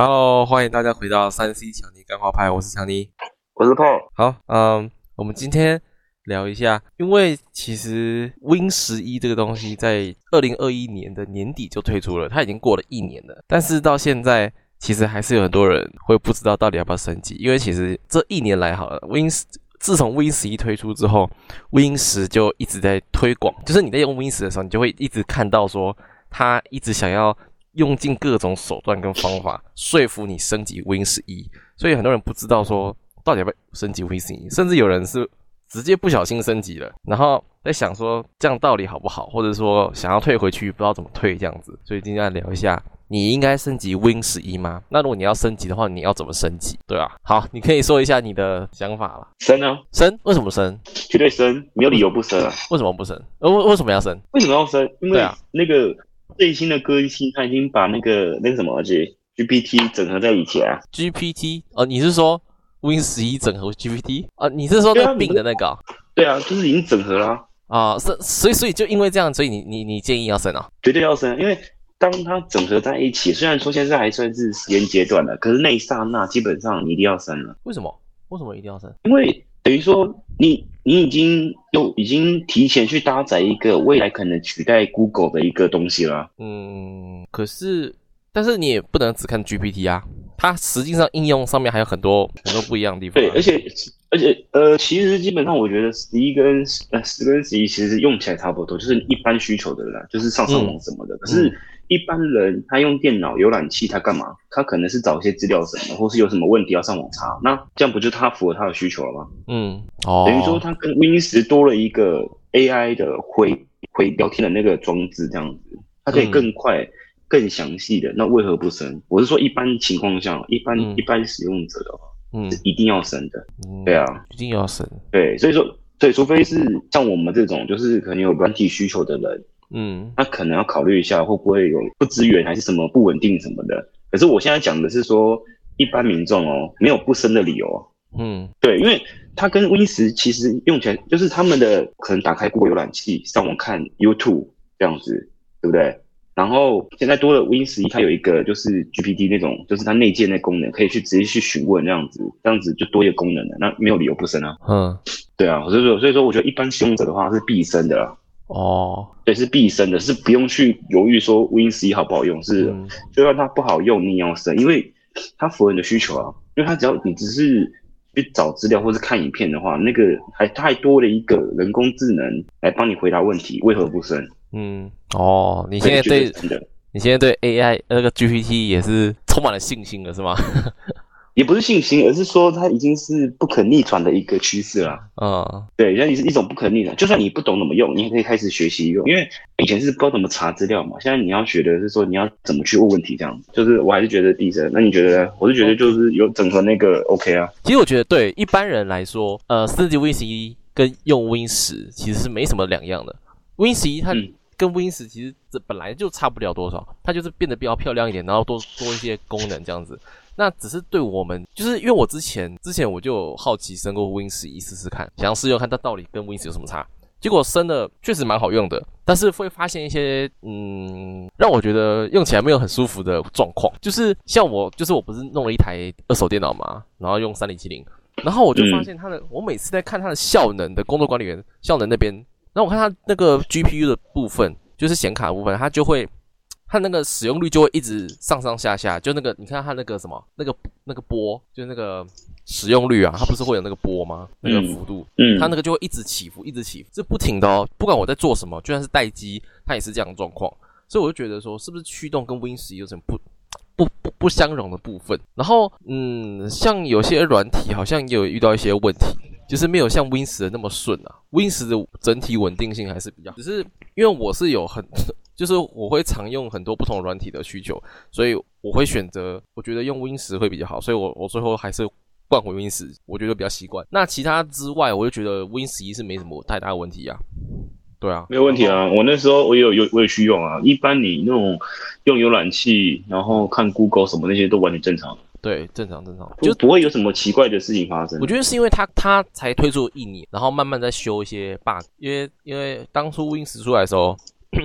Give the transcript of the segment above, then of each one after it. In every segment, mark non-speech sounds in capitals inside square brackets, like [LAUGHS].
Hello，欢迎大家回到三 C 强尼干花派，我是强尼。我是 Paul。好，嗯，我们今天聊一下，因为其实 Win 十一这个东西在二零二一年的年底就推出了，它已经过了一年了，但是到现在其实还是有很多人会不知道到底要不要升级，因为其实这一年来好了，Win 自从 Win 十一推出之后，Win 十就一直在推广，就是你在用 Win 十的时候，你就会一直看到说他一直想要。用尽各种手段跟方法说服你升级 Win 十一，所以很多人不知道说到底要不要升级 Win 十一，甚至有人是直接不小心升级了，然后在想说这样到底好不好，或者说想要退回去不知道怎么退这样子。所以今天来聊一下，你应该升级 Win 十一吗？那如果你要升级的话，你要怎么升级？对啊，好，你可以说一下你的想法了。升啊，升？为什么升？绝对升，没有理由不升啊。为什么不升？呃，为为什么要升？为什么要升？因为啊那个。最新的更新，他已经把那个那个什么，而且 GPT 整合在一起啊。GPT 哦，你是说 Win 十一整合 GPT 啊？你是说那病的那个？对啊，就是已经整合了啊。是，所以所以就因为这样，所以你你你建议要升啊？绝对要升，因为当它整合在一起，虽然说现在还算是实验阶段的，可是那一刹那基本上你一定要升了。为什么？为什么一定要升？因为等于说你。你已经又已经提前去搭载一个未来可能取代 Google 的一个东西了。嗯，可是，但是你也不能只看 GPT 啊，它实际上应用上面还有很多很多不一样的地方。对，而且而且呃，其实基本上我觉得十一跟呃十跟十一其实用起来差不多，就是一般需求的啦，就是上上网什么的。可是。一般人他用电脑浏览器，他干嘛？他可能是找一些资料什么，或是有什么问题要上网查。那这样不就他符合他的需求了吗？嗯，哦，等于说他跟 Win 十多了一个 AI 的会会聊天的那个装置，这样子，它可以更快、更详细的。那为何不升？我是说一般情况下，一般一般使用者的话，嗯，是一定要升的。对啊，一定要升。对，所以说，对，除非是像我们这种，就是可能有软体需求的人。嗯，那可能要考虑一下会不会有不支援还是什么不稳定什么的。可是我现在讲的是说一般民众哦，没有不生的理由。嗯，对，因为它跟 Win 十其实用起来就是他们的可能打开 Google 浏览器上网看 YouTube 这样子，对不对？然后现在多了 Win 十一，它有一个就是 GPT 那种，就是它内建的功能，可以去直接去询问这样子，这样子就多一个功能了。那没有理由不升啊。嗯，对啊，所以说所以说我觉得一般使用者的话是必升的。哦，对，是必升的，是不用去犹豫说 Win 十一好不好用，是就算它不好用，你也要升，因为它符合你的需求啊。因为它只要你只是去找资料或是看影片的话，那个还太多了一个人工智能来帮你回答问题，为何不升？嗯，哦，你现在对，你现在对 AI 那个 GPT 也是充满了信心了，是吗？也不是信心，而是说它已经是不可逆转的一个趋势了。嗯，对，那你是一种不可逆转。就算你不懂怎么用，你也可以开始学习用。因为以前是不知道怎么查资料嘛，现在你要学的是说你要怎么去问问题，这样。就是我还是觉得第一那你觉得？我是觉得就是有整合那个 OK 啊。其实我觉得对一般人来说，呃，升级 Win 十一跟用 Win 十其实是没什么两样的。Win 十一它跟 Win 十其实这本来就差不了多少，它就是变得比较漂亮一点，然后多多一些功能这样子。那只是对我们，就是因为我之前之前我就好奇升过 Win 十一试试看，想试用看它到底跟 Win 十有什么差。结果升的确实蛮好用的，但是会发现一些嗯，让我觉得用起来没有很舒服的状况。就是像我，就是我不是弄了一台二手电脑嘛，然后用三零七零，然后我就发现它的，我每次在看它的效能的工作管理员效能那边，然后我看它那个 GPU 的部分，就是显卡部分，它就会。它那个使用率就会一直上上下下，就那个你看它那个什么那个那个波，就那个使用率啊，它不是会有那个波吗？那个幅度，嗯，它那个就会一直起伏，一直起伏，是不停的哦。不管我在做什么，就算是待机，它也是这样的状况。所以我就觉得说，是不是驱动跟 Win 十有什么不不不不相容的部分？然后，嗯，像有些软体好像也有遇到一些问题，就是没有像 Win 十的那么顺啊。Win 十的整体稳定性还是比较，只是因为我是有很。就是我会常用很多不同软体的需求，所以我会选择我觉得用 Win 十会比较好，所以我我最后还是换回 Win 十，我觉得比较习惯。那其他之外，我就觉得 Win 十一是没什么太大的问题啊。对啊，没有问题啊。我那时候我也有有我也去用啊。一般你那种用浏览器，然后看 Google 什么那些都完全正常。对，正常正常，就不会有什么奇怪的事情发生。我觉得是因为它它才推出一年，然后慢慢在修一些 bug，因为因为当初 Win 十出来的时候。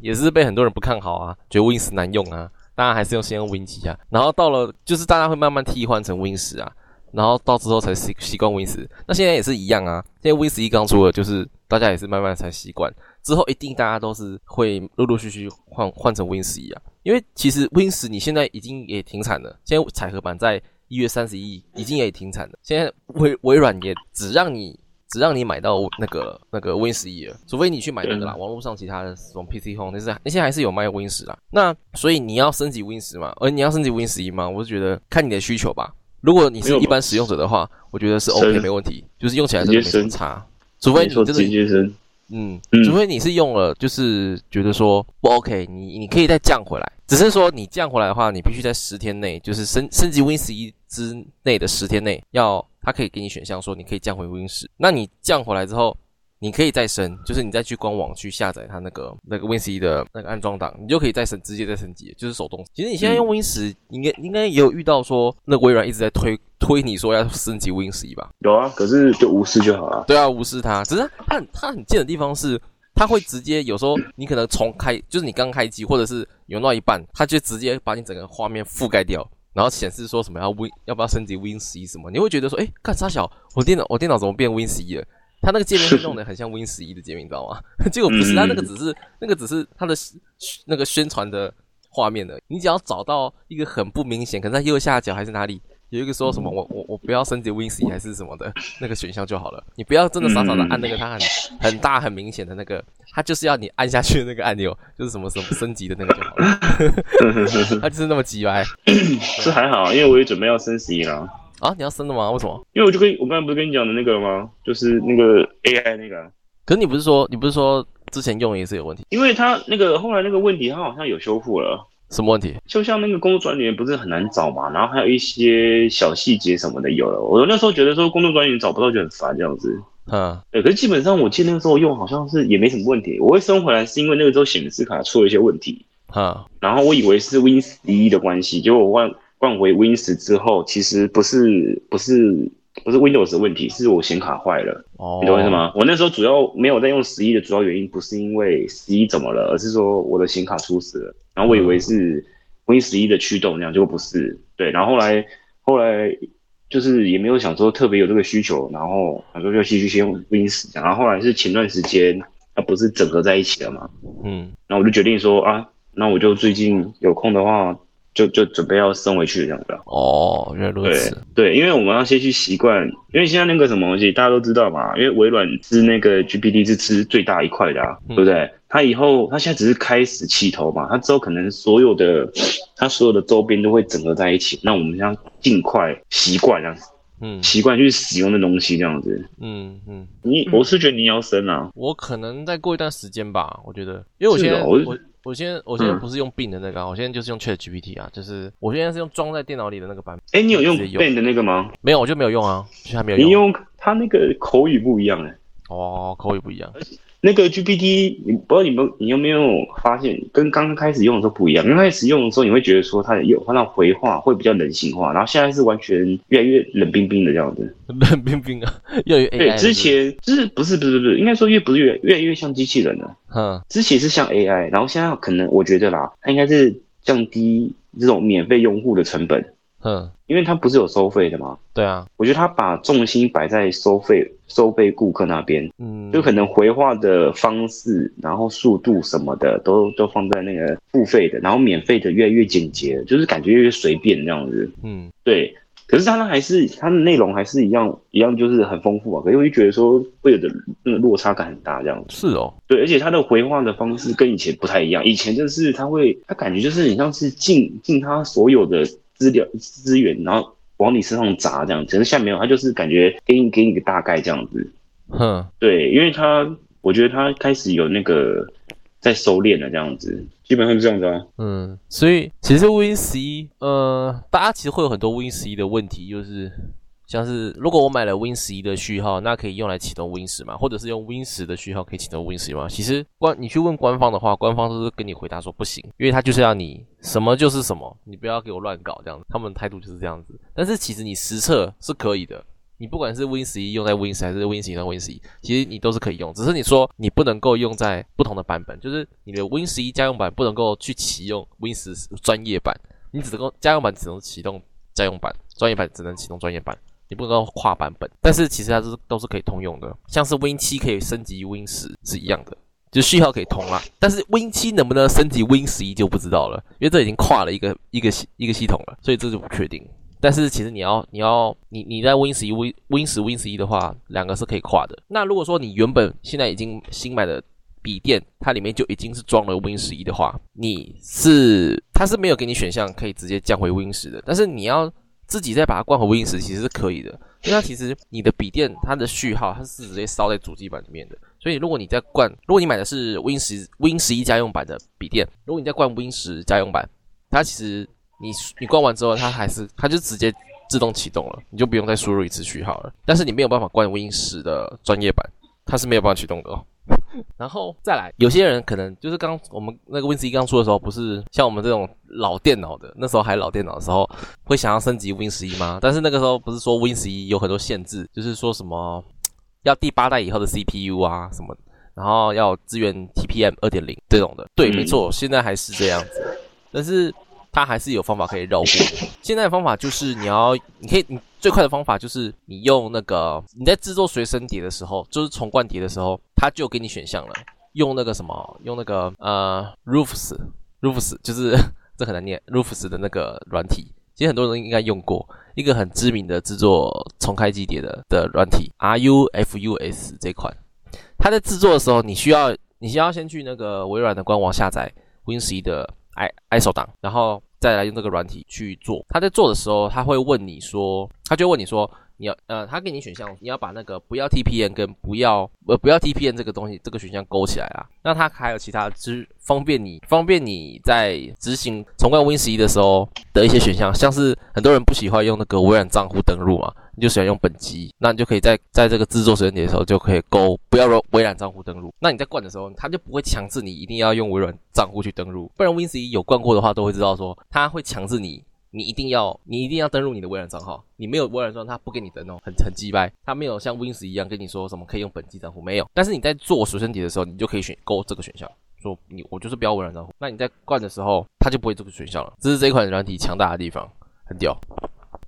也是被很多人不看好啊，觉得 Win 十难用啊，大家还是用先用 Win 七啊，然后到了就是大家会慢慢替换成 Win 十啊，然后到之后才习习惯 Win 十。那现在也是一样啊，现在 Win 十一刚出了，就是大家也是慢慢才习惯，之后一定大家都是会陆陆续续换换成 Win 十一啊。因为其实 Win 十你现在已经也停产了，现在彩盒版在一月三十一已经也停产了，现在微微软也只让你。只让你买到那个那个 Win 十一了，除非你去买那个啦。网络上其他的什么 PC Home 那是那些还是有卖 Win 十啦。那所以你要升级 Win 十嘛？而你要升级 Win 十一嘛？我是觉得看你的需求吧。如果你是一般使用者的话，我觉得是 OK 没问题，就是用起来真的没什么差。除非你真的嗯，除非你是用了就是觉得说不 OK，你你可以再降回来。只是说你降回来的话，你必须在十天内，就是升升级 Win 十一之内的十天内要。它可以给你选项说，你可以降回 Win 十。那你降回来之后，你可以再升，就是你再去官网去下载它那个那个 Win 十一的那个安装档，你就可以再升，直接再升级，就是手动。其实你现在用 Win 十，应该应该也有遇到说，那微软一直在推推你说要升级 Win 十一吧？有啊，可是就无视就好了。对啊，无视它。只是它它很贱的地方是，它会直接有时候你可能重开，就是你刚开机或者是用到一半，它就直接把你整个画面覆盖掉。然后显示说什么要 Win 要不要升级 Win 十一什么？你会觉得说，哎，看沙小，我电脑我电脑怎么变 Win 十一了？它那个界面是 [LAUGHS] 弄得很像 Win 十一的界面，你知道吗？[LAUGHS] 结果不是，它那个只是那个只是它的那个宣传的画面的。你只要找到一个很不明显，可能在右下角还是哪里。有一个说什么我我我不要升级 Win 十一还是什么的 [LAUGHS] 那个选项就好了，你不要真的傻傻的按那个它很很大很明显的那个，它就是要你按下去的那个按钮，[LAUGHS] 就是什么什么升级的那个就好了。[LAUGHS] 它就是那么急歪，[COUGHS] 是还好，因为我也准备要升十一了。啊，你要升的吗？为什么？因为我就跟我刚才不是跟你讲的那个吗？就是那个 AI 那个。可是你不是说你不是说之前用也是有问题？因为它那个后来那个问题，它好像有修复了。什么问题？就像那个工作专员不是很难找嘛，然后还有一些小细节什么的有了。我那时候觉得说工作专员找不到就很烦这样子。嗯，对。可是基本上我记得那个时候用好像是也没什么问题。我会升回来是因为那个时候显示卡出了一些问题。嗯。然后我以为是 Win 十一的关系，结果我换换回 Win 十之后，其实不是不是不是 Windows 的问题，是我显卡坏了。哦。你懂我意思吗？我那时候主要没有在用十一的主要原因不是因为十一怎么了，而是说我的显卡出事了。然后我以为是 Win 十一的驱动那样，结果不是。对，然后后来后来就是也没有想说特别有这个需求，然后想说就继续先用 Win 十。然后后来是前段时间它不是整合在一起了嘛，嗯，然后我就决定说啊，那我就最近有空的话。就就准备要升回去这样子哦，原来如此。对，因为我们要先去习惯，因为现在那个什么东西大家都知道嘛，因为微软是那个 GPT 是吃最大一块的，对不对？它以后他现在只是开始起头嘛，他之后可能所有的 [SNIFFS] 他所有的周边都会整合在一起。那我们要尽快习惯这样子，嗯，习惯去使用的东西这样子，嗯嗯。你我是觉得你要生啊，我可能再过一段时间吧，我觉得，因为我现在我。我现在我现在不是用 Bing 的那个，我现在就是用 Chat GPT 啊，就是我现在是用装在电脑里的那个版本。哎，你有用 Bing 的那个吗？没有，我就没有用啊，就还没有用。你用它那个口语不一样哎。哦，口语不一样。那个 GPT，你不知道你们你有没有发现，跟刚刚开始用的时候不一样。刚开始用的时候，你会觉得说它有它那回话会比较人性化，然后现在是完全越来越冷冰冰的这样子。冷冰冰啊，[LAUGHS] 越来越 AI。对，之前就是不是不是不是，应该说越不是越越来越像机器人了。嗯，之前是像 AI，然后现在可能我觉得啦，它应该是降低这种免费用户的成本。嗯，因为它不是有收费的吗？对啊，我觉得它把重心摆在收费、收费顾客那边，嗯，就可能回话的方式，然后速度什么的都都放在那个付费的，然后免费的越来越简洁，就是感觉越随便这样子。嗯，对。可是它呢还是他的内容还是一样一样，就是很丰富啊。可是我就觉得说会有的那个落差感很大这样子。是哦，对，而且他的回话的方式跟以前不太一样，以前就是他会，他感觉就是你像是进进他所有的。资料资源，然后往你身上砸这样，可是现在没有，他就是感觉给你给你个大概这样子。哼，对，因为他我觉得他开始有那个在收敛了这样子，基本上是这样子啊。嗯，所以其实 Win 十一，呃，大家其实会有很多 Win 十一的问题，就是。像是如果我买了 Win 十一的序号，那可以用来启动 Win 十吗？或者是用 Win 十的序号可以启动 Win 十吗？其实官你去问官方的话，官方都是跟你回答说不行，因为他就是要你什么就是什么，你不要给我乱搞这样子，他们态度就是这样子。但是其实你实测是可以的，你不管是 Win 十一用在 Win 十还是 Win 十一用 Win 十一，其实你都是可以用，只是你说你不能够用在不同的版本，就是你的 Win 十一家用版不能够去启用 Win 十专业版，你只能够家用版只能启动家用版，专业版只能启动专业版，不能够跨版本。但是其实它是都是可以通用的，像是 Win 七可以升级 Win 十是一样的。就序号可以通啦，但是 Win 七能不能升级 Win 十一就不知道了，因为这已经跨了一个一个系一个系统了，所以这就不确定。但是其实你要你要你你在 Win 十一 Win Win 十 Win 十一的话，两个是可以跨的。那如果说你原本现在已经新买的笔电，它里面就已经是装了 Win 十一的话，你是它是没有给你选项可以直接降回 Win 十的，但是你要自己再把它灌回 Win 十，其实是可以的。因为它其实你的笔电它的序号它是直接烧在主机板里面的。所以，如果你在灌，如果你买的是 Win 十 Win 十一家用版的笔电，如果你在灌 Win 十家用版，它其实你你灌完之后，它还是它就直接自动启动了，你就不用再输入一次序号了。但是你没有办法灌 Win 十的专业版，它是没有办法启动的哦。[LAUGHS] 然后再来，有些人可能就是刚我们那个 Win 十一刚出的时候，不是像我们这种老电脑的，那时候还老电脑的时候，会想要升级 Win 十一吗？但是那个时候不是说 Win 十一有很多限制，就是说什么。要第八代以后的 CPU 啊什么，然后要支援 TPM 二点零这种的，对，没错，现在还是这样子，但是它还是有方法可以绕过。现在的方法就是你要，你可以，你最快的方法就是你用那个你在制作随身碟的时候，就是重灌碟的时候，它就给你选项了，用那个什么，用那个呃 Rufus，Rufus 就是 [LAUGHS] 这很难念，Rufus 的那个软体。其实很多人应该用过一个很知名的制作重开机碟的的软体，Rufus 这款。它在制作的时候，你需要你需要先去那个微软的官网下载 Win 十一的 i ISO 档，然后再来用这个软体去做。他在做的时候，他会问你说，他就问你说。你要呃，他给你选项，你要把那个不要 TPN 跟不要呃不要 TPN 这个东西这个选项勾起来啊。那它还有其他之方便你方便你在执行重灌 Win 十一的时候的一些选项，像是很多人不喜欢用那个微软账户登录嘛，你就喜欢用本机，那你就可以在在这个制作时间点的时候就可以勾不要微软账户登录。那你在灌的时候，它就不会强制你一定要用微软账户去登录，不然 Win 十一有灌过的话都会知道说，它会强制你。你一定要，你一定要登录你的微软账号。你没有微软账号，他不给你登哦，很很鸡掰。他没有像 Win 十一样跟你说什么可以用本机账户，没有。但是你在做随身碟的时候，你就可以选勾这个选项，说你我就是不要微软账户。那你在灌的时候，他就不会这个选项了。这是这一款软体强大的地方，很屌。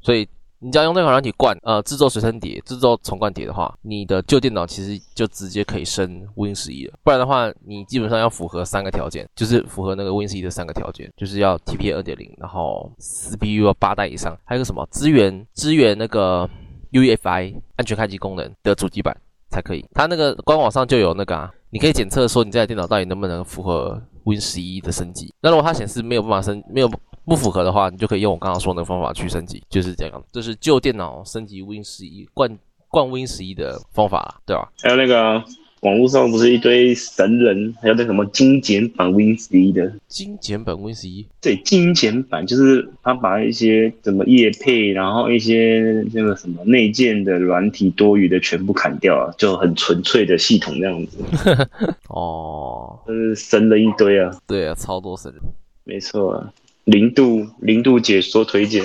所以。你只要用那款软体灌，呃，制作随身碟、制作重灌碟的话，你的旧电脑其实就直接可以升 Win 十一了。不然的话，你基本上要符合三个条件，就是符合那个 Win 十一的三个条件，就是要 TPA 二点零，然后 CPU 要八代以上，还有个什么支援支援那个 UEFI 安全开机功能的主机板才可以。它那个官网上就有那个，啊，你可以检测说你这台电脑到底能不能符合 Win 十一的升级。那如果它显示没有办法升，没有。不符合的话，你就可以用我刚刚说那个方法去升级，就是这样。这是旧电脑升级 Win 十一灌灌 Win 十一的方法，对吧？还有那个网络上不是一堆神人，还有那什么精简版 Win 十一的精简版 Win 十一？对，精简版就是他把一些什么叶配，然后一些那个什么内建的软体多余的全部砍掉啊，就很纯粹的系统那样子。[LAUGHS] 哦，就是神人一堆啊！对啊，超多神人，没错。零度零度解说推荐，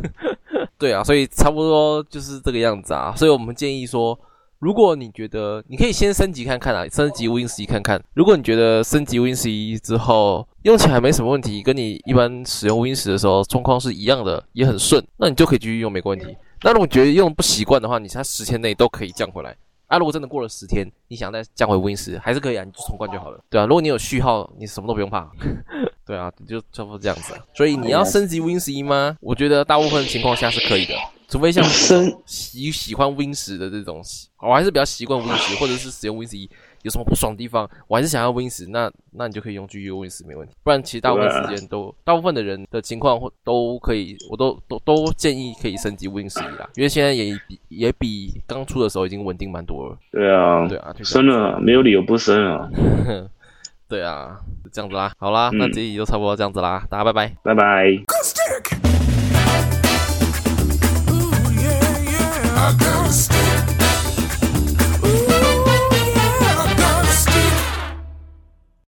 [LAUGHS] 对啊，所以差不多就是这个样子啊。所以我们建议说，如果你觉得你可以先升级看看啊，升级 Win 十一看看。如果你觉得升级 Win 十一之后用起来没什么问题，跟你一般使用 Win 十的时候状况是一样的，也很顺，那你就可以继续用，没问题。那如果觉得用不习惯的话，你在十天内都可以降回来。啊，如果真的过了十天，你想再降回 Win 十，还是可以啊，你就重灌就好了，对啊。如果你有序号，你什么都不用怕。对啊，就差不多这样子。所以你要升级 Win 十一吗？我觉得大部分情况下是可以的，除非像喜喜欢 Win 十的这种，我还是比较习惯 Win 十，或者是使用 Win 十一。有什么不爽的地方，我还是想要 Win 十，那那你就可以用 G U Win 十没问题。不然其实大部分时间都，大部分的人的情况或都可以，我都都都建议可以升级 Win 十一啦，因为现在也比也比刚出的时候已经稳定蛮多了。对啊，对啊，升了，没有理由不升啊。[LAUGHS] 对啊，这样子啦，好啦，那这一集就差不多这样子啦，大家拜拜，拜拜。